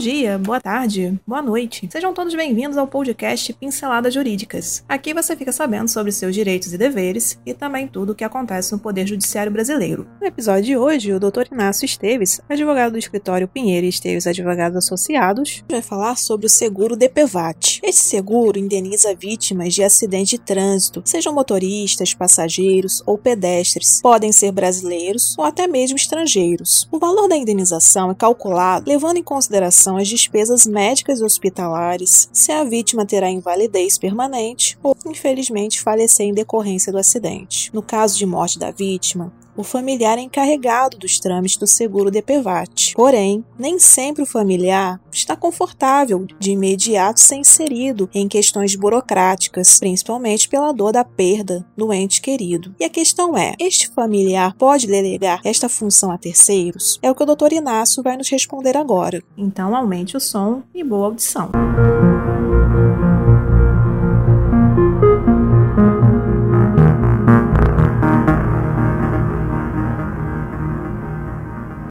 dia, boa tarde, boa noite. Sejam todos bem-vindos ao podcast Pinceladas Jurídicas. Aqui você fica sabendo sobre seus direitos e deveres e também tudo o que acontece no Poder Judiciário Brasileiro. No episódio de hoje, o Dr. Inácio Esteves, advogado do escritório Pinheiro Esteves Advogados Associados, vai falar sobre o seguro DPVAT. Este seguro indeniza vítimas de acidente de trânsito, sejam motoristas, passageiros ou pedestres. Podem ser brasileiros ou até mesmo estrangeiros. O valor da indenização é calculado levando em consideração as despesas médicas hospitalares, se a vítima terá invalidez permanente ou, infelizmente, falecer em decorrência do acidente. No caso de morte da vítima, o familiar é encarregado dos trâmites do seguro DPVAT. Porém, nem sempre o familiar está confortável de imediato ser inserido em questões burocráticas, principalmente pela dor da perda do ente querido. E a questão é: este familiar pode delegar esta função a terceiros? É o que o Dr. Inácio vai nos responder agora. Então, aumente o som e boa audição.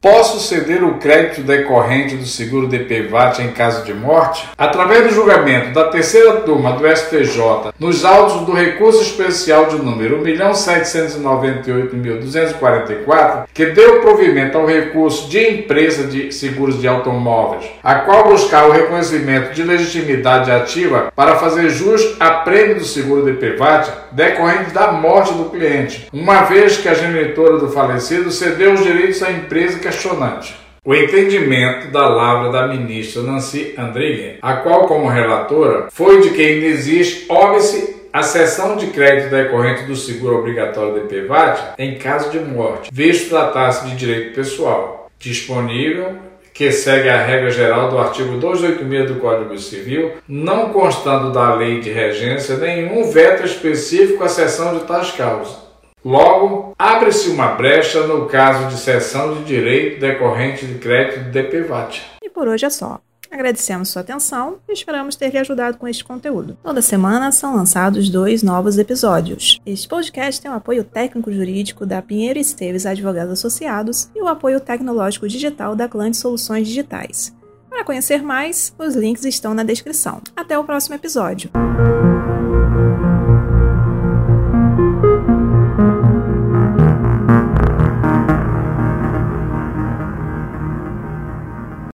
Posso ceder o crédito decorrente do seguro DPVAT em caso de morte? Através do julgamento da terceira turma do STJ, nos autos do recurso especial de número 1.798.244, que deu provimento ao recurso de empresa de seguros de automóveis, a qual buscar o reconhecimento de legitimidade ativa para fazer jus a prêmio do seguro DPVAT decorrente da morte do cliente, uma vez que a genitora do falecido cedeu os direitos à empresa que questionante. O entendimento da lavra da ministra Nancy Andrighi, a qual, como relatora, foi de que ainda existe óbice a cessão de crédito decorrente do seguro obrigatório de PVAT em caso de morte, visto tratar-se de direito pessoal, disponível que segue a regra geral do artigo 286 do Código Civil, não constando da lei de regência nenhum veto específico à cessão de tais causas. Logo, abre-se uma brecha no caso de cessão de direito decorrente de crédito de DPVAT. E por hoje é só. Agradecemos sua atenção e esperamos ter lhe ajudado com este conteúdo. Toda semana são lançados dois novos episódios. Este podcast tem o apoio técnico-jurídico da Pinheiro Esteves Advogados Associados e o apoio tecnológico digital da Clã de Soluções Digitais. Para conhecer mais, os links estão na descrição. Até o próximo episódio.